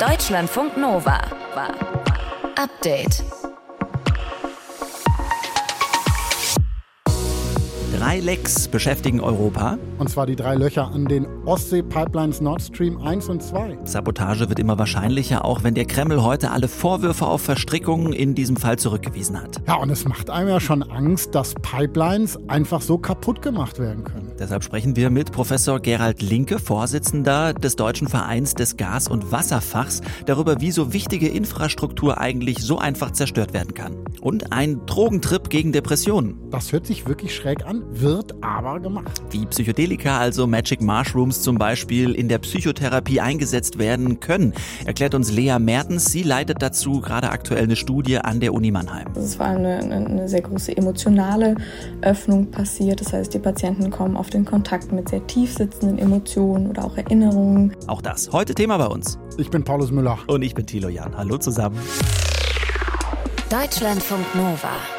Deutschlandfunk Nova. Update. Drei Lecks beschäftigen Europa. Und zwar die drei Löcher an den Ostsee-Pipelines Nord Stream 1 und 2. Sabotage wird immer wahrscheinlicher, auch wenn der Kreml heute alle Vorwürfe auf Verstrickungen in diesem Fall zurückgewiesen hat. Ja, und es macht einem ja schon Angst, dass Pipelines einfach so kaputt gemacht werden können. Deshalb sprechen wir mit Professor Gerald Linke, Vorsitzender des Deutschen Vereins des Gas- und Wasserfachs, darüber, wie so wichtige Infrastruktur eigentlich so einfach zerstört werden kann. Und ein Drogentrip gegen Depressionen. Das hört sich wirklich schräg an, wird aber gemacht. Wie Psychedelika, also Magic Mushrooms zum Beispiel, in der Psychotherapie eingesetzt werden können, erklärt uns Lea Mertens. Sie leitet dazu gerade aktuell eine Studie an der Uni Mannheim. Es war eine, eine sehr große emotionale Öffnung passiert. Das heißt, die Patienten kommen auf den Kontakt mit sehr tief sitzenden Emotionen oder auch Erinnerungen. Auch das heute Thema bei uns. Ich bin Paulus Müller. Und ich bin Thilo Jan. Hallo zusammen. Deutschlandfunk Nova.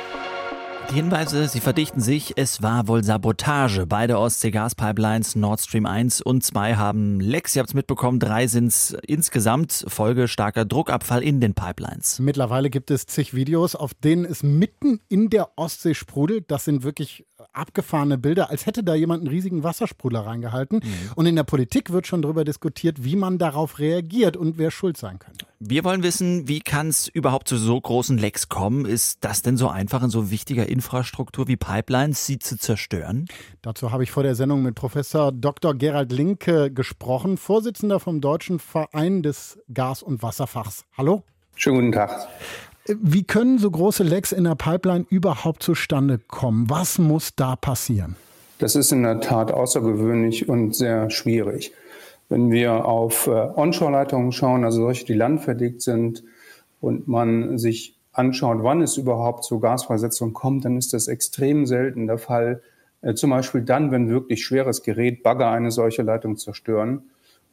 Die Hinweise, sie verdichten sich. Es war wohl Sabotage. Beide Ostsee-Gaspipelines Nord Stream 1 und 2 haben Lecks. Ihr habt es mitbekommen, drei sind es insgesamt. Folge starker Druckabfall in den Pipelines. Mittlerweile gibt es zig Videos, auf denen es mitten in der Ostsee sprudelt. Das sind wirklich abgefahrene Bilder, als hätte da jemand einen riesigen Wassersprudler reingehalten. Mhm. Und in der Politik wird schon darüber diskutiert, wie man darauf reagiert und wer schuld sein könnte. Wir wollen wissen, wie kann es überhaupt zu so großen Lecks kommen? Ist das denn so einfach in so wichtiger Infrastruktur wie Pipelines, sie zu zerstören? Dazu habe ich vor der Sendung mit Professor Dr. Gerald Linke gesprochen, Vorsitzender vom Deutschen Verein des Gas- und Wasserfachs. Hallo? Schönen guten Tag. Wie können so große Lecks in der Pipeline überhaupt zustande kommen? Was muss da passieren? Das ist in der Tat außergewöhnlich und sehr schwierig. Wenn wir auf äh, Onshore-Leitungen schauen, also solche, die landverdickt sind, und man sich anschaut, wann es überhaupt zur Gasfreisetzung kommt, dann ist das extrem selten der Fall. Äh, zum Beispiel dann, wenn wirklich schweres Gerät, Bagger eine solche Leitung zerstören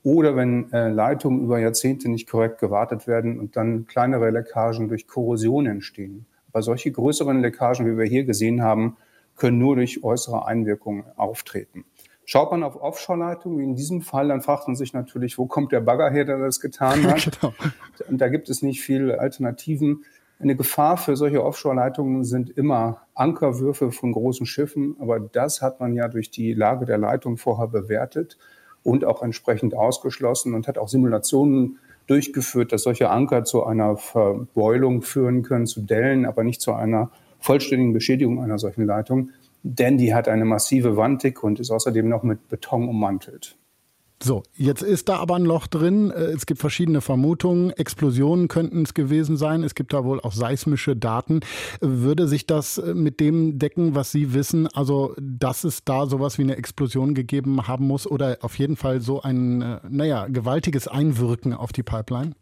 oder wenn äh, Leitungen über Jahrzehnte nicht korrekt gewartet werden und dann kleinere Leckagen durch Korrosion entstehen. Aber solche größeren Leckagen, wie wir hier gesehen haben, können nur durch äußere Einwirkungen auftreten. Schaut man auf Offshore-Leitungen, wie in diesem Fall, dann fragt man sich natürlich, wo kommt der Bagger her, der das getan hat? genau. Und da gibt es nicht viele Alternativen. Eine Gefahr für solche Offshore-Leitungen sind immer Ankerwürfe von großen Schiffen, aber das hat man ja durch die Lage der Leitung vorher bewertet und auch entsprechend ausgeschlossen und hat auch Simulationen durchgeführt, dass solche Anker zu einer Verbeulung führen können, zu Dellen, aber nicht zu einer vollständigen Beschädigung einer solchen Leitung, denn die hat eine massive Wanddicke und ist außerdem noch mit Beton ummantelt. So, jetzt ist da aber ein Loch drin. Äh, es gibt verschiedene Vermutungen. Explosionen könnten es gewesen sein. Es gibt da wohl auch seismische Daten. Würde sich das äh, mit dem decken, was Sie wissen? Also, dass es da sowas wie eine Explosion gegeben haben muss oder auf jeden Fall so ein, äh, naja, gewaltiges Einwirken auf die Pipeline?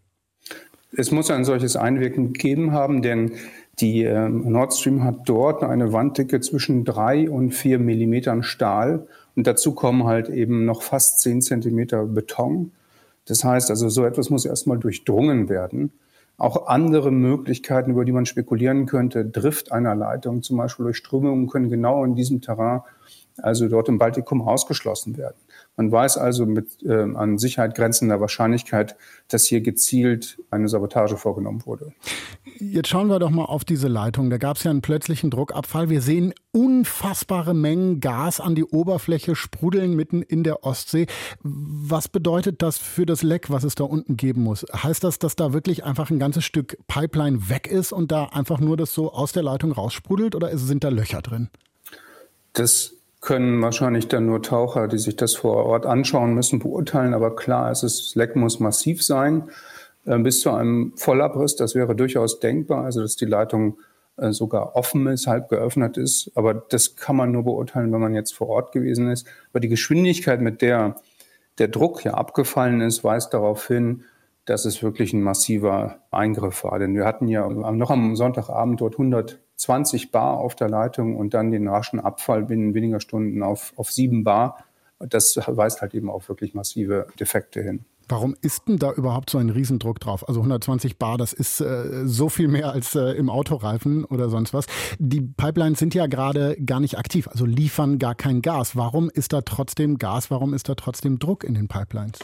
Es muss ein solches Einwirken gegeben haben, denn die äh, Nord Stream hat dort eine Wanddicke zwischen drei und vier Millimetern Stahl und dazu kommen halt eben noch fast zehn Zentimeter Beton. Das heißt also, so etwas muss erstmal durchdrungen werden. Auch andere Möglichkeiten, über die man spekulieren könnte, Drift einer Leitung, zum Beispiel durch Strömungen, können genau in diesem Terrain, also dort im Baltikum, ausgeschlossen werden. Man weiß also mit äh, an Sicherheit grenzender Wahrscheinlichkeit, dass hier gezielt eine Sabotage vorgenommen wurde. Jetzt schauen wir doch mal auf diese Leitung. Da gab es ja einen plötzlichen Druckabfall. Wir sehen unfassbare Mengen Gas an die Oberfläche sprudeln mitten in der Ostsee. Was bedeutet das für das Leck, was es da unten geben muss? Heißt das, dass da wirklich einfach ein ganzes Stück Pipeline weg ist und da einfach nur das so aus der Leitung raussprudelt oder sind da Löcher drin? Das können wahrscheinlich dann nur Taucher, die sich das vor Ort anschauen müssen, beurteilen. Aber klar, es ist, das Leck muss massiv sein, äh, bis zu einem Vollabriss. Das wäre durchaus denkbar, also dass die Leitung äh, sogar offen ist, halb geöffnet ist. Aber das kann man nur beurteilen, wenn man jetzt vor Ort gewesen ist. Aber die Geschwindigkeit, mit der der Druck ja abgefallen ist, weist darauf hin, dass es wirklich ein massiver Eingriff war. Denn wir hatten ja noch am Sonntagabend dort 120 Bar auf der Leitung und dann den raschen Abfall binnen weniger Stunden auf, auf 7 Bar. Das weist halt eben auf wirklich massive Defekte hin. Warum ist denn da überhaupt so ein Riesendruck drauf? Also 120 Bar, das ist äh, so viel mehr als äh, im Autoreifen oder sonst was. Die Pipelines sind ja gerade gar nicht aktiv, also liefern gar kein Gas. Warum ist da trotzdem Gas? Warum ist da trotzdem Druck in den Pipelines?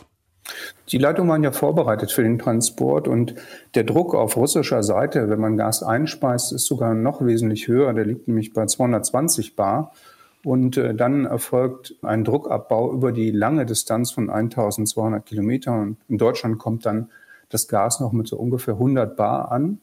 Die Leitungen waren ja vorbereitet für den Transport und der Druck auf russischer Seite, wenn man Gas einspeist, ist sogar noch wesentlich höher. Der liegt nämlich bei 220 Bar. Und äh, dann erfolgt ein Druckabbau über die lange Distanz von 1200 Kilometern. In Deutschland kommt dann das Gas noch mit so ungefähr 100 Bar an.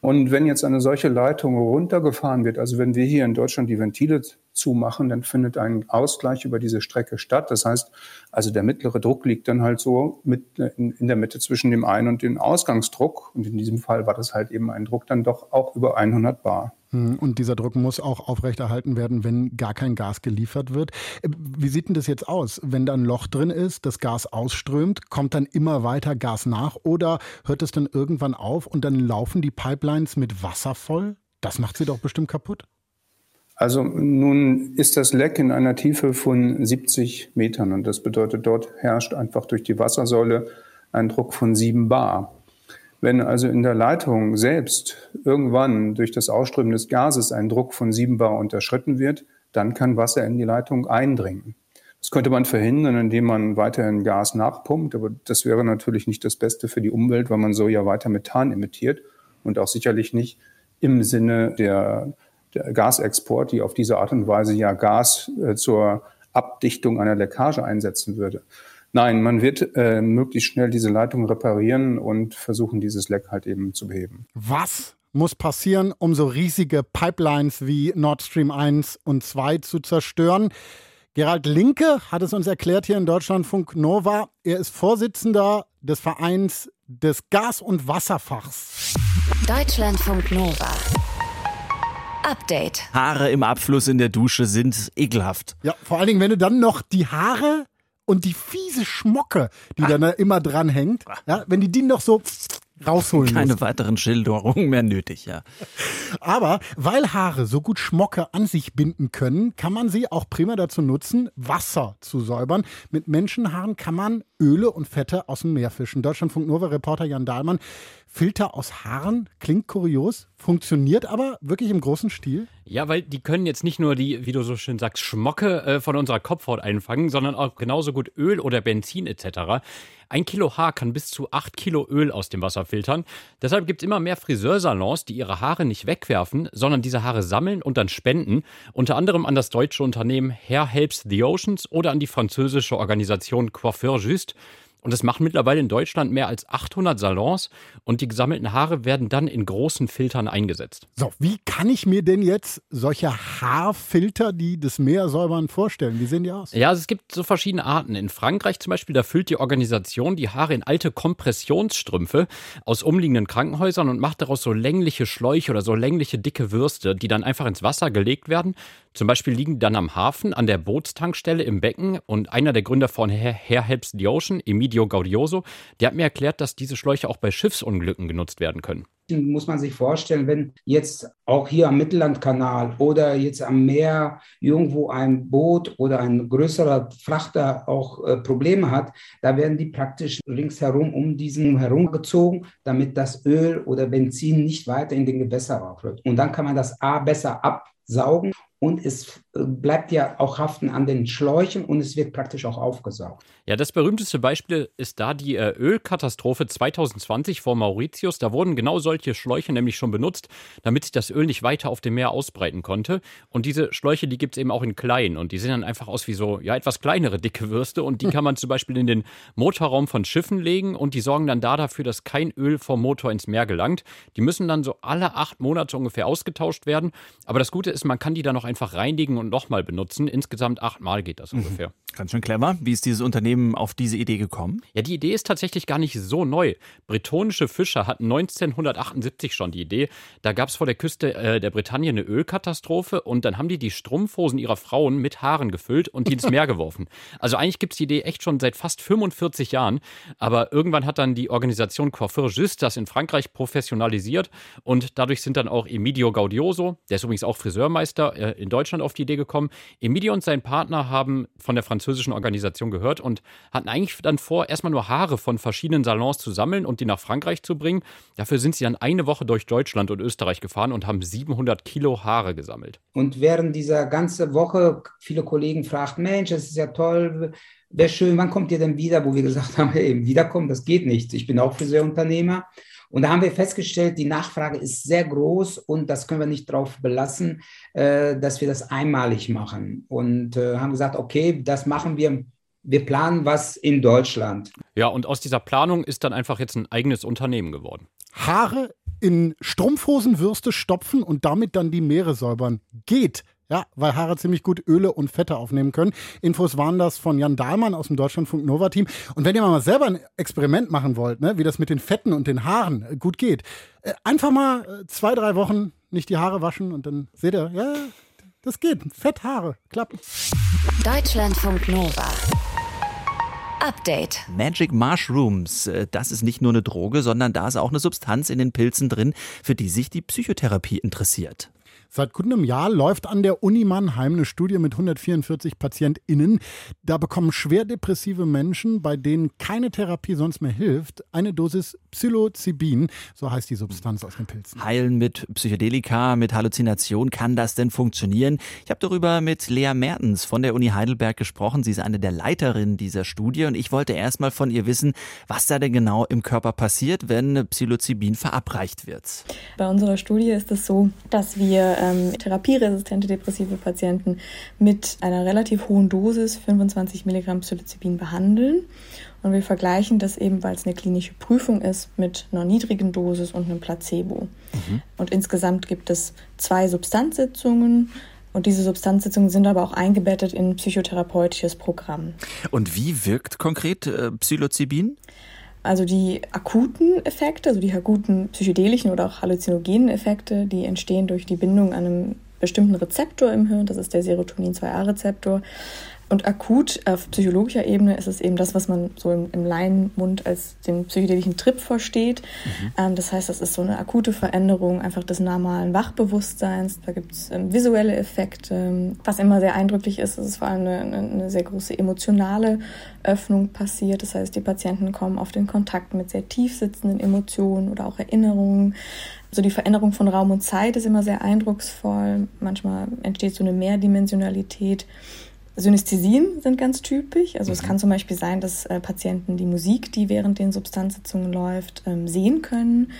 Und wenn jetzt eine solche Leitung runtergefahren wird, also wenn wir hier in Deutschland die Ventile zumachen, dann findet ein Ausgleich über diese Strecke statt. Das heißt, also der mittlere Druck liegt dann halt so mit in, der Mitte zwischen dem Ein- und dem Ausgangsdruck. Und in diesem Fall war das halt eben ein Druck dann doch auch über 100 Bar. Hm, und dieser Druck muss auch aufrechterhalten werden, wenn gar kein Gas geliefert wird. Äh, wie sieht denn das jetzt aus? Wenn da ein Loch drin ist, das Gas ausströmt, kommt dann immer weiter Gas nach oder hört es dann irgendwann auf und dann laufen die Pipelines mit Wasser voll? Das macht sie doch bestimmt kaputt. Also nun ist das Leck in einer Tiefe von 70 Metern und das bedeutet, dort herrscht einfach durch die Wassersäule ein Druck von 7 Bar. Wenn also in der Leitung selbst irgendwann durch das Ausströmen des Gases ein Druck von 7 Bar unterschritten wird, dann kann Wasser in die Leitung eindringen. Das könnte man verhindern, indem man weiterhin Gas nachpumpt, aber das wäre natürlich nicht das Beste für die Umwelt, weil man so ja weiter Methan emittiert und auch sicherlich nicht im Sinne der, der Gasexport, die auf diese Art und Weise ja Gas äh, zur Abdichtung einer Leckage einsetzen würde. Nein, man wird äh, möglichst schnell diese Leitung reparieren und versuchen, dieses Leck halt eben zu beheben. Was muss passieren, um so riesige Pipelines wie Nord Stream 1 und 2 zu zerstören? Gerald Linke hat es uns erklärt hier in Deutschlandfunk Nova. Er ist Vorsitzender des Vereins des Gas- und Wasserfachs. Deutschlandfunk Nova. Update. Haare im Abfluss in der Dusche sind ekelhaft. Ja, vor allen Dingen, wenn du dann noch die Haare und die fiese Schmocke, die ah. da immer dran hängt, ja, wenn die die noch so rausholen Keine muss. weiteren Schilderungen mehr nötig, ja. Aber weil Haare so gut Schmocke an sich binden können, kann man sie auch prima dazu nutzen, Wasser zu säubern. Mit Menschenhaaren kann man Öle und Fette aus dem Meer fischen. Deutschlandfunk Nova Reporter Jan Dahlmann. Filter aus Haaren klingt kurios, funktioniert aber wirklich im großen Stil. Ja, weil die können jetzt nicht nur die, wie du so schön sagst, Schmocke äh, von unserer Kopfhaut einfangen, sondern auch genauso gut Öl oder Benzin etc. Ein Kilo Haar kann bis zu acht Kilo Öl aus dem Wasser filtern. Deshalb gibt es immer mehr Friseursalons, die ihre Haare nicht wegwerfen, sondern diese Haare sammeln und dann spenden. Unter anderem an das deutsche Unternehmen Hair Helps the Oceans oder an die französische Organisation Coiffeur Just. Und es machen mittlerweile in Deutschland mehr als 800 Salons und die gesammelten Haare werden dann in großen Filtern eingesetzt. So, wie kann ich mir denn jetzt solche Haarfilter, die das Meer säubern, vorstellen? Wie sehen die aus? Ja, also es gibt so verschiedene Arten. In Frankreich zum Beispiel, da füllt die Organisation die Haare in alte Kompressionsstrümpfe aus umliegenden Krankenhäusern und macht daraus so längliche Schläuche oder so längliche dicke Würste, die dann einfach ins Wasser gelegt werden. Zum Beispiel liegen dann am Hafen, an der Bootstankstelle im Becken und einer der Gründer von Hair Helps the Ocean, Emilio Egidio Gaudioso, der hat mir erklärt, dass diese Schläuche auch bei Schiffsunglücken genutzt werden können. Muss man sich vorstellen, wenn jetzt auch hier am Mittellandkanal oder jetzt am Meer irgendwo ein Boot oder ein größerer Frachter auch äh, Probleme hat, da werden die praktisch ringsherum um diesen herumgezogen, damit das Öl oder Benzin nicht weiter in den Gewässer raufläuft. Und dann kann man das A besser absaugen und es äh, bleibt ja auch haften an den Schläuchen und es wird praktisch auch aufgesaugt. Ja, das berühmteste Beispiel ist da die äh, Ölkatastrophe 2020 vor Mauritius. Da wurden genau solche Schläuche nämlich schon benutzt, damit sich das Öl nicht weiter auf dem Meer ausbreiten konnte. Und diese Schläuche, die gibt es eben auch in klein und die sehen dann einfach aus wie so, ja, etwas kleinere dicke Würste und die kann man zum Beispiel in den Motorraum von Schiffen legen und die sorgen dann da dafür, dass kein Öl vom Motor ins Meer gelangt. Die müssen dann so alle acht Monate ungefähr ausgetauscht werden. Aber das Gute ist, man kann die dann noch einfach reinigen und nochmal benutzen. Insgesamt achtmal geht das mhm. ungefähr. Ganz schön clever. Wie ist dieses Unternehmen auf diese Idee gekommen? Ja, die Idee ist tatsächlich gar nicht so neu. Bretonische Fischer hatten 1978 schon die Idee. Da gab es vor der Küste äh, der Bretagne eine Ölkatastrophe und dann haben die die Strumpfhosen ihrer Frauen mit Haaren gefüllt und die ins Meer geworfen. Also eigentlich gibt es die Idee echt schon seit fast 45 Jahren. Aber irgendwann hat dann die Organisation Coiffeur Just das in Frankreich professionalisiert und dadurch sind dann auch Emidio Gaudioso, der ist übrigens auch Friseurmeister, äh, in Deutschland auf die Idee gekommen. Emilio und sein Partner haben von der französischen Organisation gehört und hatten eigentlich dann vor, erstmal nur Haare von verschiedenen Salons zu sammeln und die nach Frankreich zu bringen. Dafür sind sie dann eine Woche durch Deutschland und Österreich gefahren und haben 700 Kilo Haare gesammelt. Und während dieser ganzen Woche, viele Kollegen fragten, Mensch, das ist ja toll, wäre schön, wann kommt ihr denn wieder? Wo wir gesagt haben, eben wiederkommen, das geht nicht. Ich bin auch Friseurunternehmer. Und da haben wir festgestellt, die Nachfrage ist sehr groß und das können wir nicht darauf belassen, äh, dass wir das einmalig machen. Und äh, haben gesagt, okay, das machen wir. Wir planen was in Deutschland. Ja, und aus dieser Planung ist dann einfach jetzt ein eigenes Unternehmen geworden. Haare in Strumpfhosenwürste stopfen und damit dann die Meere säubern. Geht. Ja, weil Haare ziemlich gut Öle und Fette aufnehmen können. Infos waren das von Jan Dahlmann aus dem Deutschlandfunk Nova Team. Und wenn ihr mal selber ein Experiment machen wollt, ne, wie das mit den Fetten und den Haaren äh, gut geht, äh, einfach mal äh, zwei, drei Wochen nicht die Haare waschen und dann seht ihr, ja, das geht. Fett, Haare, klappt. Deutschlandfunk Nova. Update. Magic Mushrooms, das ist nicht nur eine Droge, sondern da ist auch eine Substanz in den Pilzen drin, für die sich die Psychotherapie interessiert. Seit gut einem Jahr läuft an der Uni Mannheim eine Studie mit 144 PatientInnen. Da bekommen schwer depressive Menschen, bei denen keine Therapie sonst mehr hilft, eine Dosis Psilocybin, so heißt die Substanz aus den Pilzen. Heilen mit Psychedelika, mit Halluzination, kann das denn funktionieren? Ich habe darüber mit Lea Mertens von der Uni Heidelberg gesprochen. Sie ist eine der Leiterinnen dieser Studie und ich wollte erstmal von ihr wissen, was da denn genau im Körper passiert, wenn Psilocybin verabreicht wird. Bei unserer Studie ist es so, dass wir ähm, therapieresistente depressive Patienten mit einer relativ hohen Dosis, 25 Milligramm Psilocybin, behandeln. Und wir vergleichen das eben, weil es eine klinische Prüfung ist, mit einer niedrigen Dosis und einem Placebo. Mhm. Und insgesamt gibt es zwei Substanzsitzungen. Und diese Substanzsitzungen sind aber auch eingebettet in ein psychotherapeutisches Programm. Und wie wirkt konkret äh, Psilocybin? Also die akuten Effekte, also die akuten psychedelischen oder auch halluzinogenen Effekte, die entstehen durch die Bindung an einem bestimmten Rezeptor im Hirn, das ist der Serotonin-2A-Rezeptor, und akut auf psychologischer Ebene ist es eben das, was man so im, im Laienmund als den psychedelischen Trip versteht. Mhm. Ähm, das heißt, das ist so eine akute Veränderung einfach des normalen Wachbewusstseins. Da gibt es ähm, visuelle Effekte. Was immer sehr eindrücklich ist, ist es vor allem eine, eine, sehr große emotionale Öffnung passiert. Das heißt, die Patienten kommen auf den Kontakt mit sehr tief sitzenden Emotionen oder auch Erinnerungen. So die Veränderung von Raum und Zeit ist immer sehr eindrucksvoll. Manchmal entsteht so eine Mehrdimensionalität. Synästhesien sind ganz typisch. Also mhm. es kann zum Beispiel sein, dass äh, Patienten die Musik, die während den Substanzsitzungen läuft, ähm, sehen können.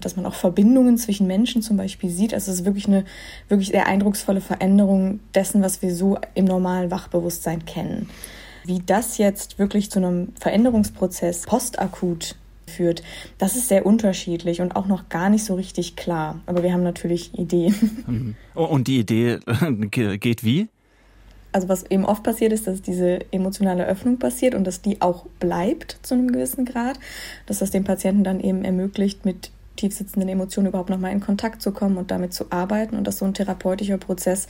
Dass man auch Verbindungen zwischen Menschen zum Beispiel sieht. Also es ist wirklich eine wirklich sehr eindrucksvolle Veränderung dessen, was wir so im normalen Wachbewusstsein kennen. Wie das jetzt wirklich zu einem Veränderungsprozess postakut führt, das ist sehr unterschiedlich und auch noch gar nicht so richtig klar. Aber wir haben natürlich Ideen. Mhm. Und die Idee geht wie? Also was eben oft passiert ist, dass diese emotionale Öffnung passiert und dass die auch bleibt zu einem gewissen Grad, dass das dem Patienten dann eben ermöglicht, mit tiefsitzenden Emotionen überhaupt nochmal in Kontakt zu kommen und damit zu arbeiten. Und dass so ein therapeutischer Prozess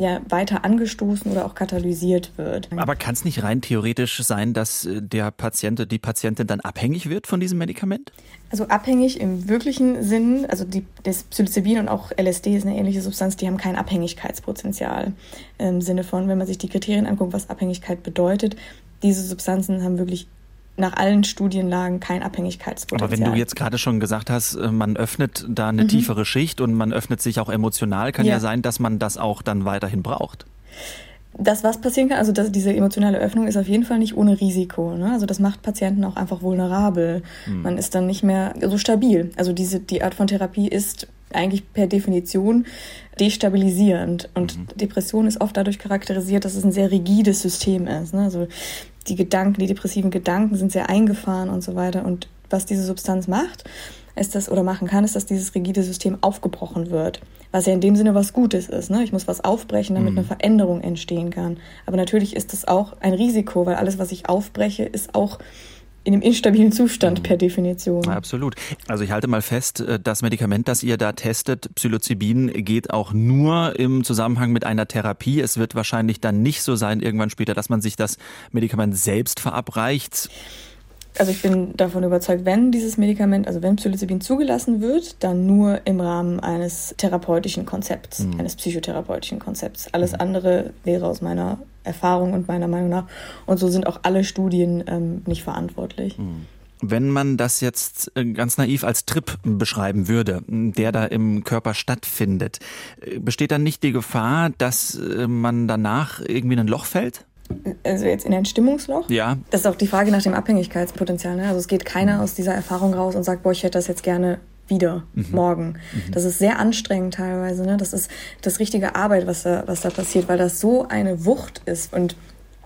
ja weiter angestoßen oder auch katalysiert wird. Aber kann es nicht rein theoretisch sein, dass äh, der Patient, die Patientin dann abhängig wird von diesem Medikament? Also abhängig im wirklichen Sinn, also die, das Psilocybin und auch LSD ist eine ähnliche Substanz, die haben kein Abhängigkeitspotenzial im Sinne von, wenn man sich die Kriterien anguckt, was Abhängigkeit bedeutet. Diese Substanzen haben wirklich nach allen Studienlagen kein Abhängigkeitspotenzial. Aber wenn du jetzt gerade schon gesagt hast, äh, man öffnet da eine mhm. tiefere Schicht und man öffnet sich auch emotional, kann ja. ja sein, dass man das auch dann weiterhin braucht. Das, was passieren kann, also das, diese emotionale Öffnung ist auf jeden Fall nicht ohne Risiko. Ne? Also das macht Patienten auch einfach vulnerabel. Mhm. Man ist dann nicht mehr so stabil. Also diese, die Art von Therapie ist eigentlich per Definition destabilisierend. Und mhm. Depression ist oft dadurch charakterisiert, dass es ein sehr rigides System ist. Ne? Also die Gedanken, die depressiven Gedanken sind sehr eingefahren und so weiter. Und was diese Substanz macht, ist das, oder machen kann, ist, dass dieses rigide System aufgebrochen wird. Was ja in dem Sinne was Gutes ist. Ne? Ich muss was aufbrechen, damit mhm. eine Veränderung entstehen kann. Aber natürlich ist das auch ein Risiko, weil alles, was ich aufbreche, ist auch in einem instabilen Zustand mhm. per Definition. Ja, absolut. Also ich halte mal fest, äh, das Medikament, das ihr da testet, Psilocybin, geht auch nur im Zusammenhang mit einer Therapie. Es wird wahrscheinlich dann nicht so sein, irgendwann später, dass man sich das Medikament selbst verabreicht. Also ich bin davon überzeugt, wenn dieses Medikament, also wenn Psilocybin zugelassen wird, dann nur im Rahmen eines therapeutischen Konzepts, mhm. eines psychotherapeutischen Konzepts. Alles mhm. andere wäre aus meiner Erfahrung und meiner Meinung nach, und so sind auch alle Studien ähm, nicht verantwortlich. Mhm. Wenn man das jetzt äh, ganz naiv als Trip beschreiben würde, der da im Körper stattfindet, äh, besteht dann nicht die Gefahr, dass äh, man danach irgendwie in ein Loch fällt? Also jetzt in ein Stimmungsloch? Ja. Das ist auch die Frage nach dem Abhängigkeitspotenzial. Ne? Also es geht keiner mhm. aus dieser Erfahrung raus und sagt, boah, ich hätte das jetzt gerne wieder mhm. morgen. Mhm. Das ist sehr anstrengend teilweise. Ne? Das ist das richtige Arbeit, was da, was da passiert, weil das so eine Wucht ist und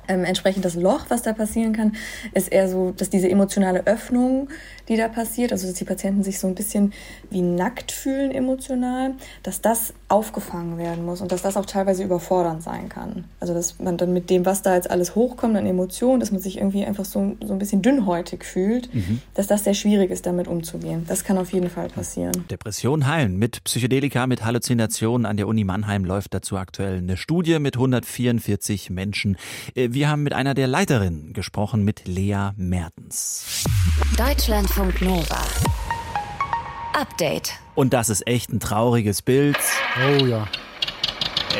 ähm, entsprechend das Loch, was da passieren kann, ist eher so, dass diese emotionale Öffnung, die da passiert, also dass die Patienten sich so ein bisschen wie nackt fühlen emotional, dass das aufgefangen werden muss und dass das auch teilweise überfordernd sein kann. Also dass man dann mit dem, was da jetzt alles hochkommt an Emotionen, dass man sich irgendwie einfach so, so ein bisschen dünnhäutig fühlt, mhm. dass das sehr schwierig ist, damit umzugehen. Das kann auf jeden Fall passieren. Depression heilen mit Psychedelika, mit Halluzinationen an der Uni Mannheim läuft dazu aktuell eine Studie mit 144 Menschen. Äh, wir haben mit einer der Leiterinnen gesprochen, mit Lea Mertens. Deutschlandfunk Nova. Update. Und das ist echt ein trauriges Bild. Oh ja.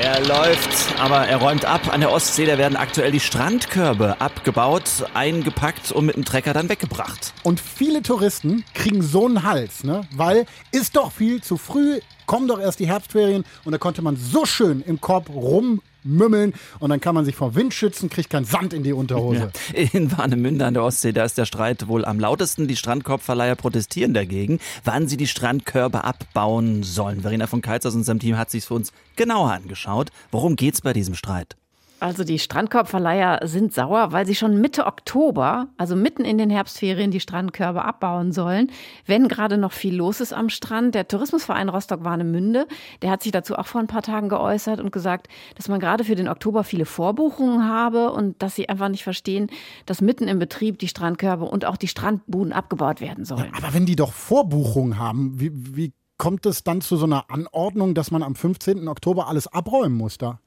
Er läuft, aber er räumt ab. An der Ostsee, da werden aktuell die Strandkörbe abgebaut, eingepackt und mit dem Trecker dann weggebracht. Und viele Touristen kriegen so einen Hals, ne? Weil ist doch viel zu früh, kommen doch erst die Herbstferien und da konnte man so schön im Korb rum mümmeln und dann kann man sich vor Wind schützen, kriegt keinen Sand in die Unterhose. Ja. In Warnemünde an der Ostsee, da ist der Streit wohl am lautesten. Die Strandkorbverleiher protestieren dagegen, wann sie die Strandkörbe abbauen sollen. Verena von Keitz aus unserem Team hat sich für uns genauer angeschaut. Worum geht's bei diesem Streit? Also die Strandkorbverleiher sind sauer, weil sie schon Mitte Oktober, also mitten in den Herbstferien, die Strandkörbe abbauen sollen, wenn gerade noch viel los ist am Strand. Der Tourismusverein Rostock-Warnemünde, der hat sich dazu auch vor ein paar Tagen geäußert und gesagt, dass man gerade für den Oktober viele Vorbuchungen habe und dass sie einfach nicht verstehen, dass mitten im Betrieb die Strandkörbe und auch die Strandbuden abgebaut werden sollen. Ja, aber wenn die doch Vorbuchungen haben, wie, wie kommt es dann zu so einer Anordnung, dass man am 15. Oktober alles abräumen muss da?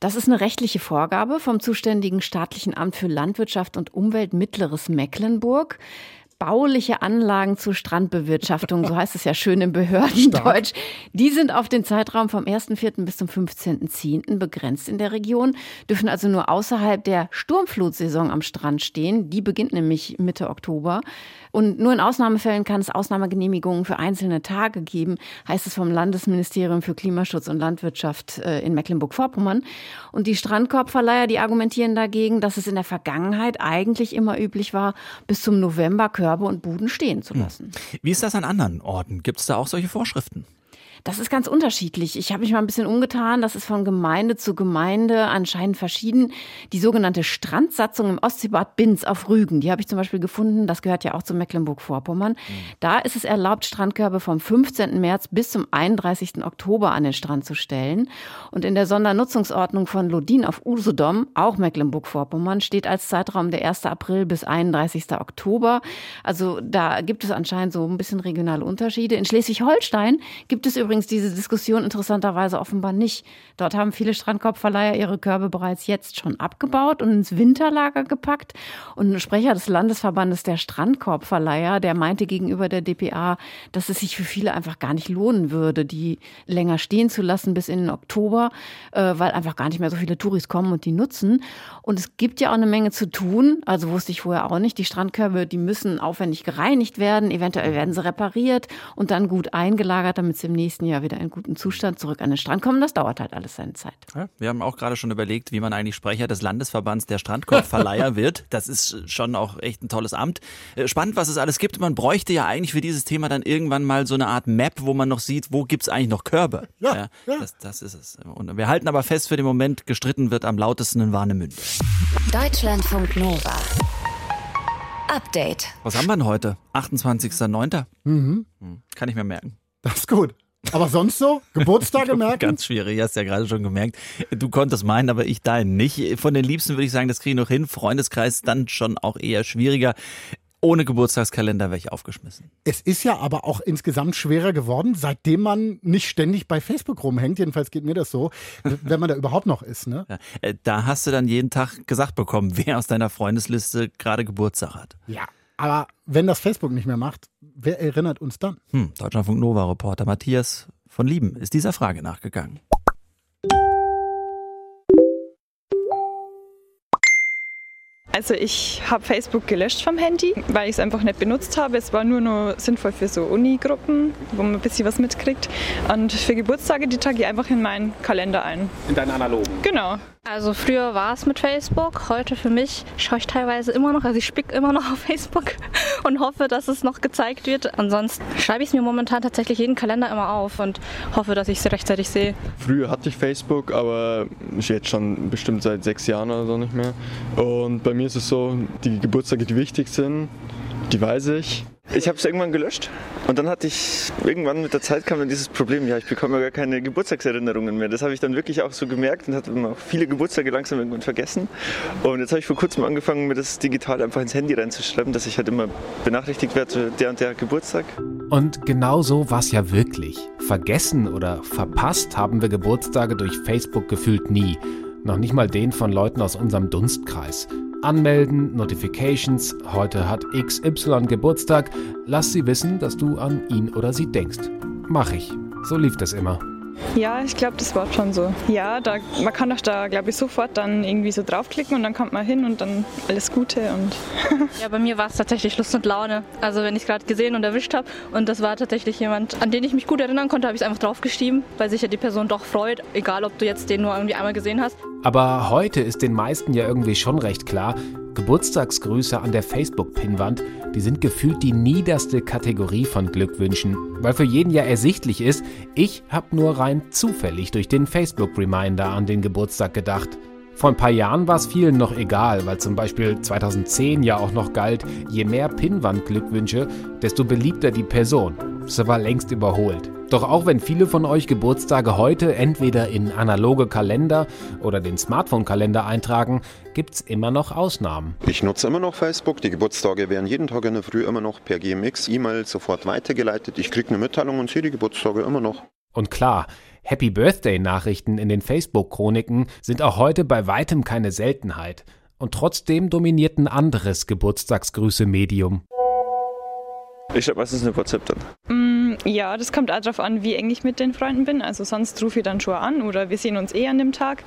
Das ist eine rechtliche Vorgabe vom zuständigen staatlichen Amt für Landwirtschaft und Umwelt Mittleres Mecklenburg bauliche Anlagen zur Strandbewirtschaftung, so heißt es ja schön im Behördendeutsch, die sind auf den Zeitraum vom 1.4. bis zum 15.10. begrenzt in der Region, dürfen also nur außerhalb der Sturmflutsaison am Strand stehen. Die beginnt nämlich Mitte Oktober. Und nur in Ausnahmefällen kann es Ausnahmegenehmigungen für einzelne Tage geben, heißt es vom Landesministerium für Klimaschutz und Landwirtschaft äh, in Mecklenburg-Vorpommern. Und die Strandkorbverleiher, die argumentieren dagegen, dass es in der Vergangenheit eigentlich immer üblich war, bis zum November Körbe und Buden stehen zu hm. lassen. Wie ist das an anderen Orten? Gibt es da auch solche Vorschriften? Das ist ganz unterschiedlich. Ich habe mich mal ein bisschen umgetan. Das ist von Gemeinde zu Gemeinde anscheinend verschieden. Die sogenannte Strandsatzung im Ostseebad Binz auf Rügen, die habe ich zum Beispiel gefunden. Das gehört ja auch zu Mecklenburg-Vorpommern. Mhm. Da ist es erlaubt, Strandkörbe vom 15. März bis zum 31. Oktober an den Strand zu stellen. Und in der Sondernutzungsordnung von Lodin auf Usedom, auch Mecklenburg-Vorpommern, steht als Zeitraum der 1. April bis 31. Oktober. Also da gibt es anscheinend so ein bisschen regionale Unterschiede. In Schleswig-Holstein gibt es übrigens übrigens diese Diskussion interessanterweise offenbar nicht. Dort haben viele Strandkorbverleiher ihre Körbe bereits jetzt schon abgebaut und ins Winterlager gepackt. Und ein Sprecher des Landesverbandes der Strandkorbverleiher, der meinte gegenüber der DPA, dass es sich für viele einfach gar nicht lohnen würde, die länger stehen zu lassen bis in den Oktober, äh, weil einfach gar nicht mehr so viele Touris kommen und die nutzen. Und es gibt ja auch eine Menge zu tun. Also wusste ich vorher auch nicht. Die Strandkörbe, die müssen aufwendig gereinigt werden. Eventuell werden sie repariert und dann gut eingelagert, damit sie im nächsten Jahr wieder in guten Zustand zurück an den Strand kommen. Das dauert halt alles seine Zeit. Ja, wir haben auch gerade schon überlegt, wie man eigentlich Sprecher des Landesverbands der Strandkorbverleiher wird. Das ist schon auch echt ein tolles Amt. Äh, spannend, was es alles gibt. Man bräuchte ja eigentlich für dieses Thema dann irgendwann mal so eine Art Map, wo man noch sieht, wo gibt es eigentlich noch Körbe. Ja, ja, ja. Das, das ist es. Und wir halten aber fest, für den Moment gestritten wird am lautesten in Warnemünde. Deutschlandfunk Nova. Update. Was haben wir denn heute? 28.09. Mhm. Hm, kann ich mir merken. Das ist gut. Aber sonst so? Geburtstage merken? Ganz schwierig, hast ja gerade schon gemerkt. Du konntest meinen, aber ich deinen nicht. Von den Liebsten würde ich sagen, das kriege ich noch hin. Freundeskreis dann schon auch eher schwieriger. Ohne Geburtstagskalender wäre ich aufgeschmissen. Es ist ja aber auch insgesamt schwerer geworden, seitdem man nicht ständig bei Facebook rumhängt. Jedenfalls geht mir das so, wenn man da überhaupt noch ist. Ne? Ja, äh, da hast du dann jeden Tag gesagt bekommen, wer aus deiner Freundesliste gerade Geburtstag hat. Ja. Aber wenn das Facebook nicht mehr macht, wer erinnert uns dann? Hm, Deutschlandfunk Nova-Reporter Matthias von Lieben ist dieser Frage nachgegangen. Also ich habe Facebook gelöscht vom Handy, weil ich es einfach nicht benutzt habe. Es war nur noch sinnvoll für so Uni-Gruppen, wo man ein bisschen was mitkriegt. Und für Geburtstage, die trage ich einfach in meinen Kalender ein. In deinen analogen? Genau. Also früher war es mit Facebook, heute für mich schaue ich teilweise immer noch, also ich spick immer noch auf Facebook und hoffe, dass es noch gezeigt wird. Ansonsten schreibe ich es mir momentan tatsächlich jeden Kalender immer auf und hoffe, dass ich es rechtzeitig sehe. Früher hatte ich Facebook, aber jetzt schon bestimmt seit sechs Jahren oder so nicht mehr. Und bei mir ist es so, die Geburtstage, die wichtig sind, die weiß ich. Ich habe es irgendwann gelöscht und dann hatte ich irgendwann mit der Zeit kam dann dieses Problem, ja, ich bekomme ja gar keine Geburtstagserinnerungen mehr. Das habe ich dann wirklich auch so gemerkt und hatte auch viele Geburtstage langsam irgendwann vergessen. Und jetzt habe ich vor kurzem angefangen, mir das digital einfach ins Handy reinzuschreiben, dass ich halt immer benachrichtigt werde, der und der Geburtstag. Und genau so war es ja wirklich. Vergessen oder verpasst haben wir Geburtstage durch Facebook gefühlt nie. Noch nicht mal den von Leuten aus unserem Dunstkreis. Anmelden, Notifications, heute hat XY Geburtstag, lass sie wissen, dass du an ihn oder sie denkst. Mach ich. So lief das immer. Ja, ich glaube, das war schon so. Ja, da, man kann doch da, glaube ich, sofort dann irgendwie so draufklicken und dann kommt man hin und dann alles Gute und. ja, bei mir war es tatsächlich Lust und Laune. Also wenn ich es gerade gesehen und erwischt habe und das war tatsächlich jemand, an den ich mich gut erinnern konnte, habe ich es einfach draufgeschrieben, weil sich ja die Person doch freut, egal ob du jetzt den nur irgendwie einmal gesehen hast. Aber heute ist den meisten ja irgendwie schon recht klar, Geburtstagsgrüße an der Facebook-Pinnwand, die sind gefühlt die niederste Kategorie von Glückwünschen, weil für jeden ja ersichtlich ist, ich habe nur rein zufällig durch den Facebook-Reminder an den Geburtstag gedacht. Vor ein paar Jahren war es vielen noch egal, weil zum Beispiel 2010 ja auch noch galt, je mehr Pinnwand-Glückwünsche, desto beliebter die Person. Das war längst überholt. Doch auch wenn viele von euch Geburtstage heute entweder in analoge Kalender oder den Smartphone-Kalender eintragen, gibt's immer noch Ausnahmen. Ich nutze immer noch Facebook. Die Geburtstage werden jeden Tag in der Früh immer noch per GMX E-Mail sofort weitergeleitet. Ich kriege eine Mitteilung und sehe die Geburtstage immer noch. Und klar, Happy Birthday-Nachrichten in den Facebook-Chroniken sind auch heute bei weitem keine Seltenheit. Und trotzdem dominiert ein anderes Geburtstagsgrüße-Medium. Ich schreibe meistens eine WhatsApp dann. Mm, ja, das kommt auch darauf an, wie eng ich mit den Freunden bin. Also sonst rufe ich dann schon an oder wir sehen uns eh an dem Tag.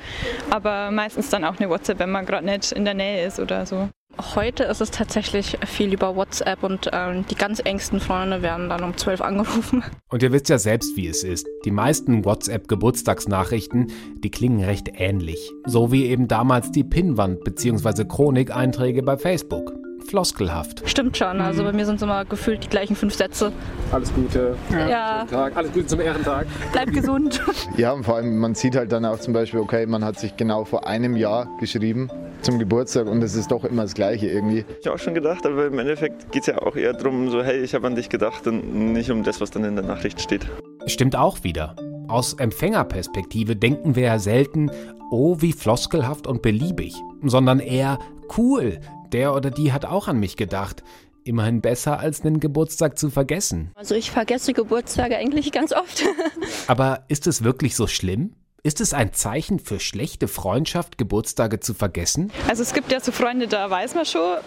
Aber meistens dann auch eine WhatsApp, wenn man gerade nicht in der Nähe ist oder so. Heute ist es tatsächlich viel über WhatsApp und ähm, die ganz engsten Freunde werden dann um 12 angerufen. Und ihr wisst ja selbst, wie es ist. Die meisten WhatsApp-Geburtstagsnachrichten, die klingen recht ähnlich. So wie eben damals die Pinnwand- bzw. Chronic-Einträge bei Facebook floskelhaft. Stimmt schon, also bei mir sind es immer gefühlt die gleichen fünf Sätze. Alles Gute. Ja. Tag. Alles Gute zum Ehrentag. Bleib gesund. Ja, und vor allem, man sieht halt dann auch zum Beispiel, okay, man hat sich genau vor einem Jahr geschrieben zum Geburtstag und es ist doch immer das Gleiche irgendwie. Ich habe auch schon gedacht, aber im Endeffekt geht es ja auch eher darum, so hey, ich habe an dich gedacht und nicht um das, was dann in der Nachricht steht. Stimmt auch wieder. Aus Empfängerperspektive denken wir ja selten, oh, wie floskelhaft und beliebig, sondern eher cool, der oder die hat auch an mich gedacht. Immerhin besser, als einen Geburtstag zu vergessen. Also ich vergesse Geburtstage eigentlich ganz oft. Aber ist es wirklich so schlimm? Ist es ein Zeichen für schlechte Freundschaft, Geburtstage zu vergessen? Also es gibt ja so Freunde, da weiß man schon,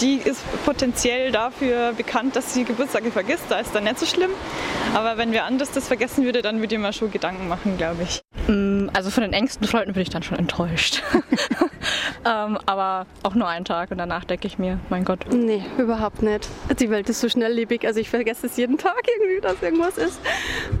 die ist potenziell dafür bekannt, dass sie Geburtstage vergisst. Da ist dann nicht so schlimm. Aber wenn wer anders das vergessen würde, dann würde ich mir schon Gedanken machen, glaube ich. Mm, also von den engsten Freunden bin ich dann schon enttäuscht. ähm, aber auch nur einen Tag und danach denke ich mir, mein Gott. Nee, überhaupt nicht. Die Welt ist so schnelllebig. Also ich vergesse es jeden Tag irgendwie, dass irgendwas ist.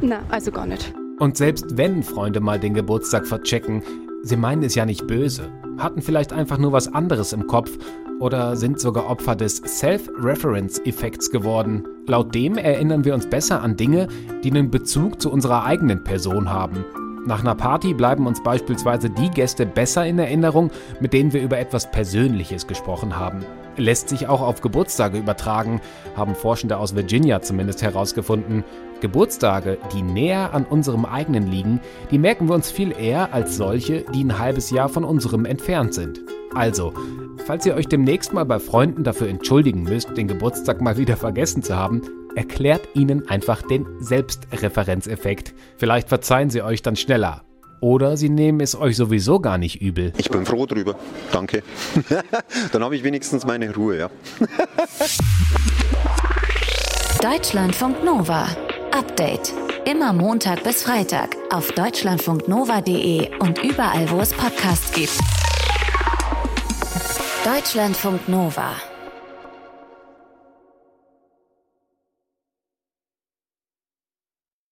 Na, also gar nicht. Und selbst wenn Freunde mal den Geburtstag verchecken, sie meinen es ja nicht böse, hatten vielleicht einfach nur was anderes im Kopf oder sind sogar Opfer des Self-Reference-Effekts geworden. Laut dem erinnern wir uns besser an Dinge, die einen Bezug zu unserer eigenen Person haben. Nach einer Party bleiben uns beispielsweise die Gäste besser in Erinnerung, mit denen wir über etwas Persönliches gesprochen haben. Lässt sich auch auf Geburtstage übertragen, haben Forschende aus Virginia zumindest herausgefunden. Geburtstage, die näher an unserem eigenen liegen, die merken wir uns viel eher als solche, die ein halbes Jahr von unserem entfernt sind. Also, falls ihr euch demnächst mal bei Freunden dafür entschuldigen müsst, den Geburtstag mal wieder vergessen zu haben, erklärt ihnen einfach den Selbstreferenzeffekt. Vielleicht verzeihen sie euch dann schneller. Oder sie nehmen es euch sowieso gar nicht übel. Ich bin froh drüber. Danke. Dann habe ich wenigstens meine Ruhe, ja. Deutschlandfunk Nova. Update. Immer Montag bis Freitag auf deutschlandfunknova.de und überall, wo es Podcasts gibt. Deutschlandfunk Nova.